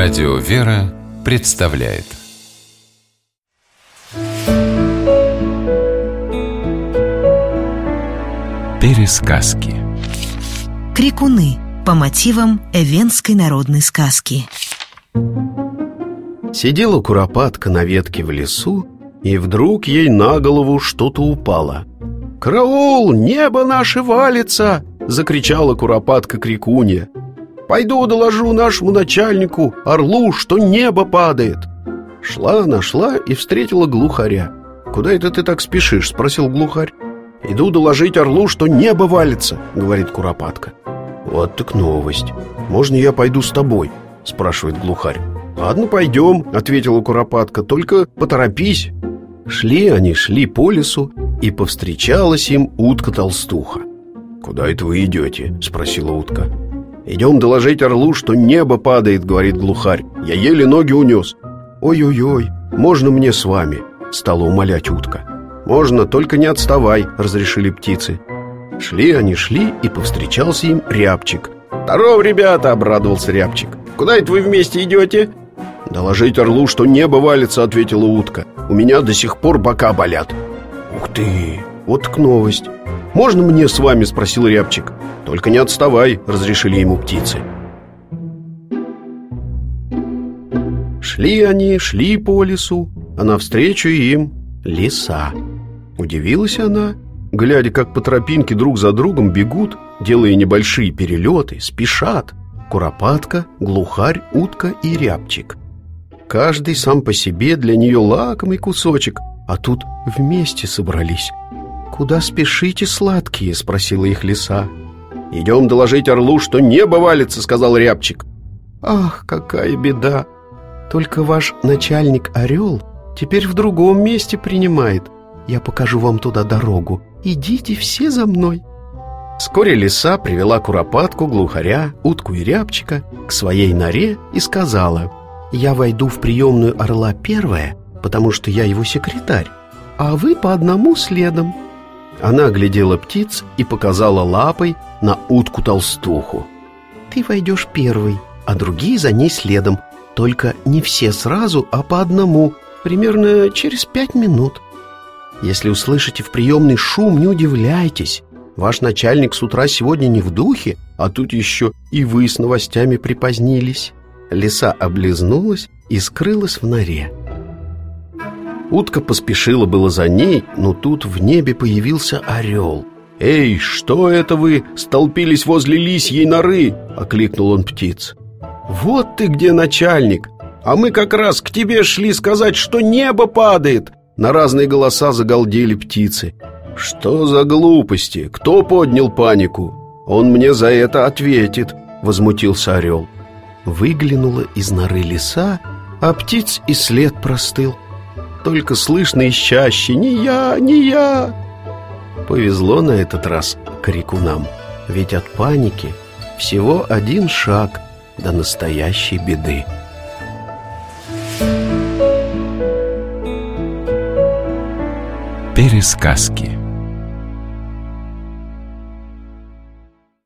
Радио «Вера» представляет Пересказки Крикуны по мотивам эвенской народной сказки Сидела куропатка на ветке в лесу, и вдруг ей на голову что-то упало. «Караул! Небо наше валится!» — закричала куропатка крикунья. Пойду доложу нашему начальнику, орлу, что небо падает. Шла, нашла и встретила глухаря. «Куда это ты так спешишь?» — спросил глухарь. «Иду доложить орлу, что небо валится», — говорит Куропатка. «Вот так новость. Можно я пойду с тобой?» — спрашивает глухарь. «Ладно, пойдем», — ответила Куропатка, — «только поторопись». Шли они, шли по лесу, и повстречалась им утка-толстуха. «Куда это вы идете?» — спросила утка. «Идем доложить орлу, что небо падает», — говорит глухарь. «Я еле ноги унес». «Ой-ой-ой, можно мне с вами?» — стала умолять утка. «Можно, только не отставай», — разрешили птицы. Шли они, шли, и повстречался им рябчик. «Здоров, ребята!» — обрадовался рябчик. «Куда это вы вместе идете?» «Доложить орлу, что небо валится», — ответила утка. «У меня до сих пор бока болят». «Ух ты! Вот к новость!» «Можно мне с вами?» — спросил рябчик. «Только не отставай», — разрешили ему птицы. Шли они, шли по лесу, а навстречу им леса. Удивилась она, глядя, как по тропинке друг за другом бегут, делая небольшие перелеты, спешат. Куропатка, глухарь, утка и рябчик. Каждый сам по себе для нее лакомый кусочек, а тут вместе собрались. «Куда спешите, сладкие?» — спросила их лиса. «Идем доложить орлу, что небо валится», — сказал рябчик. «Ах, какая беда! Только ваш начальник Орел теперь в другом месте принимает. Я покажу вам туда дорогу. Идите все за мной». Вскоре лиса привела куропатку, глухаря, утку и рябчика к своей норе и сказала, «Я войду в приемную орла первая, потому что я его секретарь, а вы по одному следом». Она оглядела птиц и показала лапой на утку-толстуху. «Ты войдешь первый, а другие за ней следом. Только не все сразу, а по одному, примерно через пять минут. Если услышите в приемный шум, не удивляйтесь. Ваш начальник с утра сегодня не в духе, а тут еще и вы с новостями припозднились». Лиса облизнулась и скрылась в норе. Утка поспешила было за ней, но тут в небе появился орел. «Эй, что это вы столпились возле лисьей норы?» — окликнул он птиц. «Вот ты где, начальник! А мы как раз к тебе шли сказать, что небо падает!» На разные голоса загалдели птицы. «Что за глупости? Кто поднял панику? Он мне за это ответит!» — возмутился орел. Выглянула из норы лиса, а птиц и след простыл — только слышно из чаще «Не я, не я!» Повезло на этот раз крикунам, ведь от паники всего один шаг до настоящей беды. Пересказки